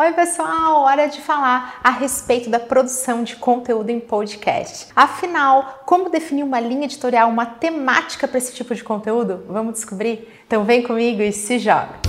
Oi, pessoal! Hora de falar a respeito da produção de conteúdo em podcast. Afinal, como definir uma linha editorial, uma temática para esse tipo de conteúdo? Vamos descobrir? Então, vem comigo e se joga!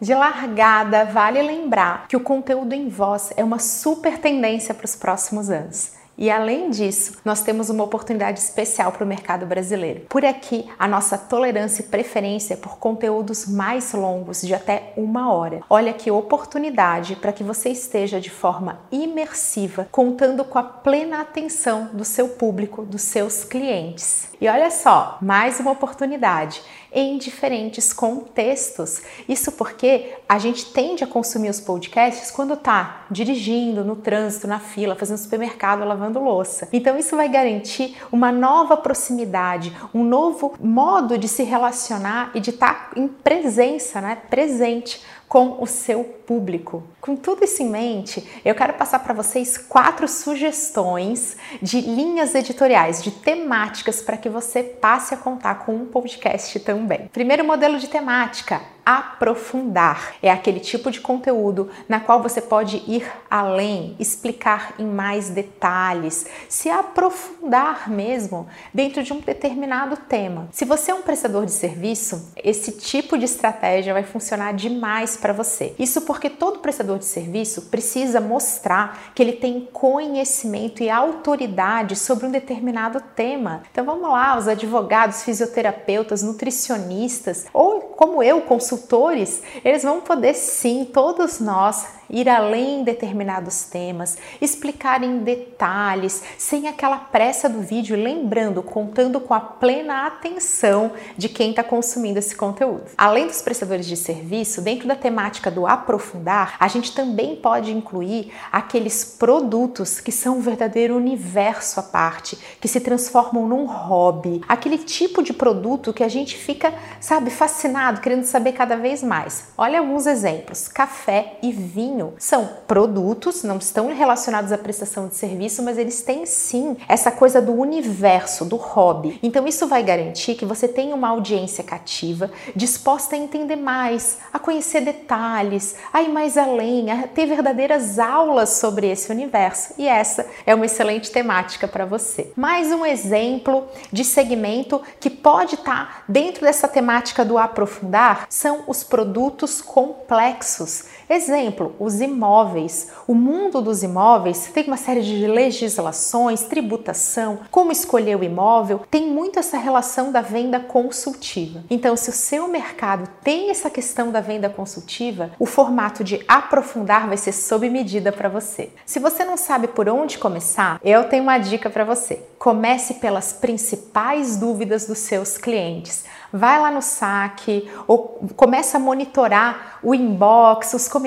De largada, vale lembrar que o conteúdo em voz é uma super tendência para os próximos anos. E além disso, nós temos uma oportunidade especial para o mercado brasileiro. Por aqui, a nossa tolerância e preferência por conteúdos mais longos, de até uma hora. Olha que oportunidade para que você esteja de forma imersiva, contando com a plena atenção do seu público, dos seus clientes. E olha só, mais uma oportunidade em diferentes contextos. Isso porque a gente tende a consumir os podcasts quando está dirigindo, no trânsito, na fila, fazendo supermercado, lavando louça. Então isso vai garantir uma nova proximidade, um novo modo de se relacionar e de estar tá em presença, né, presente com o seu público. Com tudo isso em mente, eu quero passar para vocês quatro sugestões de linhas editoriais, de temáticas para que você passe a contar com um podcast também. Primeiro modelo de temática, aprofundar. É aquele tipo de conteúdo na qual você pode ir além, explicar em mais detalhes, se aprofundar mesmo dentro de um determinado tema. Se você é um prestador de serviço, esse tipo de estratégia vai funcionar demais para você. Isso porque todo prestador de serviço precisa mostrar que ele tem conhecimento e autoridade sobre um determinado tema. Então vamos lá, os advogados, fisioterapeutas, nutricionistas ou como eu, consultores, eles vão poder sim, todos nós, ir além em determinados temas, explicar em detalhes, sem aquela pressa do vídeo, lembrando, contando com a plena atenção de quem está consumindo esse conteúdo. Além dos prestadores de serviço, dentro da temática do aprofundar, a gente também pode incluir aqueles produtos que são um verdadeiro universo à parte, que se transformam num hobby, aquele tipo de produto que a gente fica, sabe, fascinado, querendo saber cada vez mais. Olha alguns exemplos: café e vinho são produtos, não estão relacionados à prestação de serviço, mas eles têm sim essa coisa do universo, do hobby. Então isso vai garantir que você tenha uma audiência cativa, disposta a entender mais, a conhecer detalhes, a ir mais além, a ter verdadeiras aulas sobre esse universo. E essa é uma excelente temática para você. Mais um exemplo de segmento que pode estar tá dentro dessa temática do aprofundar são os produtos complexos. Exemplo, os imóveis. O mundo dos imóveis tem uma série de legislações, tributação, como escolher o imóvel, tem muito essa relação da venda consultiva. Então, se o seu mercado tem essa questão da venda consultiva, o formato de aprofundar vai ser sob medida para você. Se você não sabe por onde começar, eu tenho uma dica para você. Comece pelas principais dúvidas dos seus clientes. Vai lá no saque ou começa a monitorar o inbox, os comentários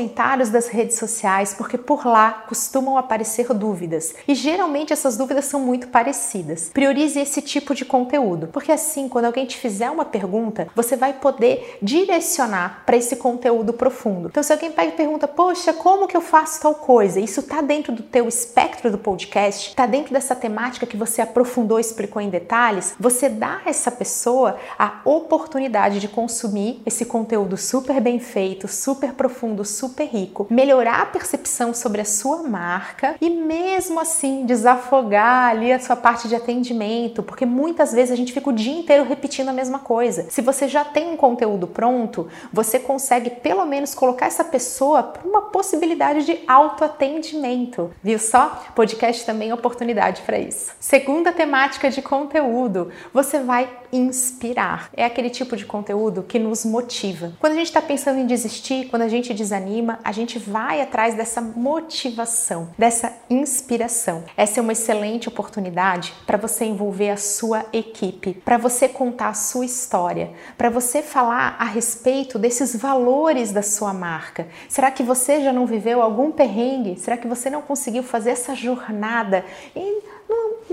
das redes sociais, porque por lá costumam aparecer dúvidas. E geralmente essas dúvidas são muito parecidas. Priorize esse tipo de conteúdo, porque assim, quando alguém te fizer uma pergunta, você vai poder direcionar para esse conteúdo profundo. Então, se alguém pega e pergunta, poxa, como que eu faço tal coisa? Isso está dentro do teu espectro do podcast, está dentro dessa temática que você aprofundou, explicou em detalhes, você dá a essa pessoa a oportunidade de consumir esse conteúdo super bem feito, super profundo, super rico, melhorar a percepção sobre a sua marca e mesmo assim desafogar ali a sua parte de atendimento, porque muitas vezes a gente fica o dia inteiro repetindo a mesma coisa. Se você já tem um conteúdo pronto, você consegue pelo menos colocar essa pessoa para uma possibilidade de autoatendimento. Viu só? Podcast também é oportunidade para isso. Segunda temática de conteúdo, você vai inspirar. É aquele tipo de conteúdo que nos motiva. Quando a gente está pensando em desistir, quando a gente desanima, a gente vai atrás dessa motivação, dessa inspiração. Essa é uma excelente oportunidade para você envolver a sua equipe, para você contar a sua história, para você falar a respeito desses valores da sua marca. Será que você já não viveu algum perrengue? Será que você não conseguiu fazer essa jornada? E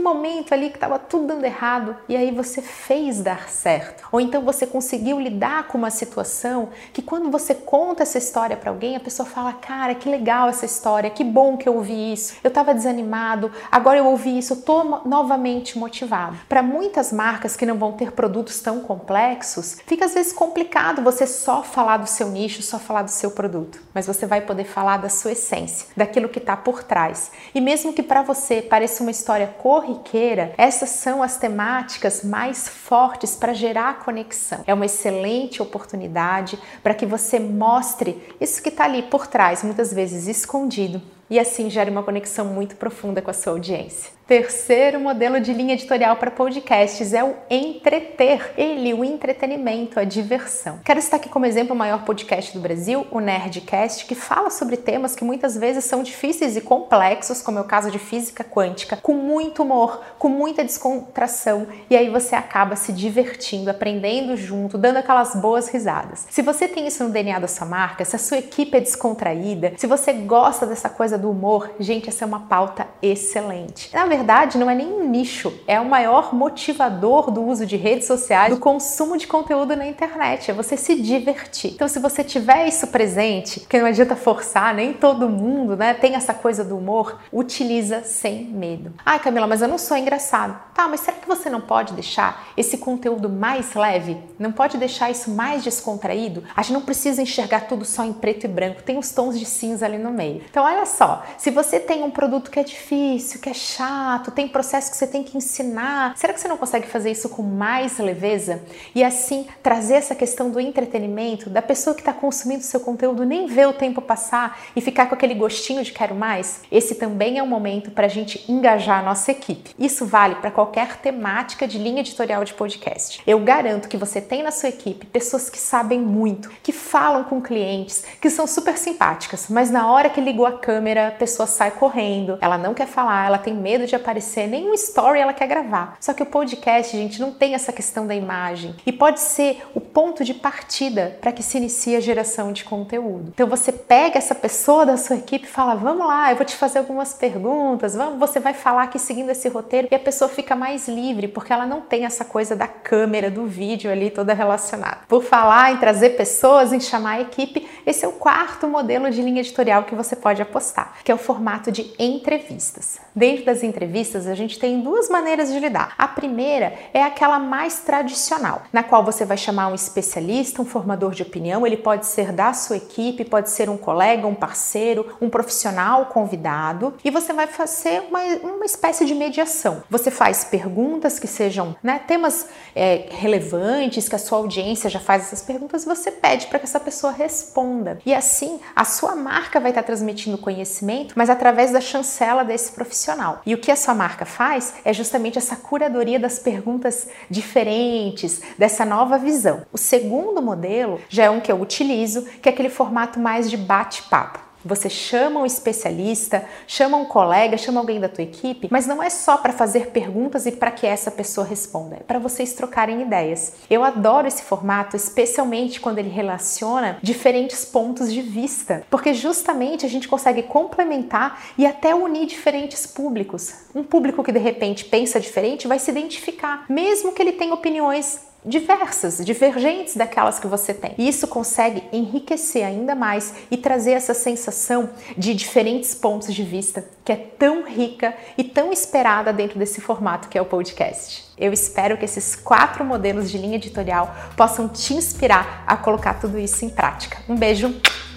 momento ali que estava tudo dando errado e aí você fez dar certo. Ou então você conseguiu lidar com uma situação que quando você conta essa história para alguém, a pessoa fala: "Cara, que legal essa história, que bom que eu ouvi isso. Eu estava desanimado, agora eu ouvi isso, eu tô novamente motivado". Para muitas marcas que não vão ter produtos tão complexos, fica às vezes complicado você só falar do seu nicho, só falar do seu produto, mas você vai poder falar da sua essência, daquilo que está por trás. E mesmo que para você pareça uma história corriqueira, essas são as temáticas mais fortes para gerar conexão. É uma excelente oportunidade para que você mostre isso que está ali por trás, muitas vezes escondido, e assim gere uma conexão muito profunda com a sua audiência. Terceiro modelo de linha editorial para podcasts é o entreter. Ele, o entretenimento, a diversão. Quero estar aqui como exemplo o maior podcast do Brasil, o Nerdcast, que fala sobre temas que muitas vezes são difíceis e complexos, como é o caso de física quântica, com muito humor, com muita descontração, e aí você acaba se divertindo, aprendendo junto, dando aquelas boas risadas. Se você tem isso no DNA da sua marca, se a sua equipe é descontraída, se você gosta dessa coisa do humor, gente, essa é uma pauta excelente. Na verdade, não é nem um nicho, é o maior motivador do uso de redes sociais, do consumo de conteúdo na internet, é você se divertir. Então, se você tiver isso presente, que não adianta forçar, nem todo mundo, né, tem essa coisa do humor, utiliza sem medo. Ai, Camila, mas eu não sou engraçado. Tá, mas será que você não pode deixar esse conteúdo mais leve? Não pode deixar isso mais descontraído? A gente não precisa enxergar tudo só em preto e branco, tem os tons de cinza ali no meio. Então, olha só, se você tem um produto que é difícil, que é chato, chato, tem processo que você tem que ensinar. Será que você não consegue fazer isso com mais leveza? E assim trazer essa questão do entretenimento, da pessoa que está consumindo seu conteúdo nem ver o tempo passar e ficar com aquele gostinho de quero mais? Esse também é um momento para a gente engajar a nossa equipe. Isso vale para qualquer temática de linha editorial de podcast. Eu garanto que você tem na sua equipe pessoas que sabem muito, que falam com clientes, que são super simpáticas, mas na hora que ligou a câmera, a pessoa sai correndo, ela não quer falar, ela tem medo de de aparecer, nem um story ela quer gravar. Só que o podcast, gente, não tem essa questão da imagem e pode ser o ponto de partida para que se inicie a geração de conteúdo. Então você pega essa pessoa da sua equipe e fala: "Vamos lá, eu vou te fazer algumas perguntas, vamos, você vai falar aqui seguindo esse roteiro" e a pessoa fica mais livre porque ela não tem essa coisa da câmera, do vídeo ali toda relacionada. Por falar em trazer pessoas, em chamar a equipe, esse é o quarto modelo de linha editorial que você pode apostar, que é o formato de entrevistas. Dentro das entrevistas a gente tem duas maneiras de lidar. A primeira é aquela mais tradicional, na qual você vai chamar um especialista, um formador de opinião, ele pode ser da sua equipe, pode ser um colega, um parceiro, um profissional convidado, e você vai fazer uma, uma espécie de mediação. Você faz perguntas que sejam né, temas é, relevantes, que a sua audiência já faz essas perguntas, você pede para que essa pessoa responda. E assim, a sua marca vai estar transmitindo conhecimento, mas através da chancela desse profissional. E o que a sua marca faz é justamente essa curadoria das perguntas diferentes, dessa nova visão. O segundo modelo já é um que eu utilizo, que é aquele formato mais de bate-papo. Você chama um especialista, chama um colega, chama alguém da tua equipe, mas não é só para fazer perguntas e para que essa pessoa responda, é para vocês trocarem ideias. Eu adoro esse formato, especialmente quando ele relaciona diferentes pontos de vista, porque justamente a gente consegue complementar e até unir diferentes públicos. Um público que de repente pensa diferente vai se identificar, mesmo que ele tenha opiniões diversas, divergentes daquelas que você tem. E isso consegue enriquecer ainda mais e trazer essa sensação de diferentes pontos de vista que é tão rica e tão esperada dentro desse formato que é o podcast. Eu espero que esses quatro modelos de linha editorial possam te inspirar a colocar tudo isso em prática. Um beijo,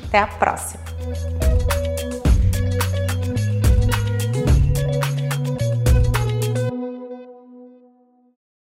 até a próxima!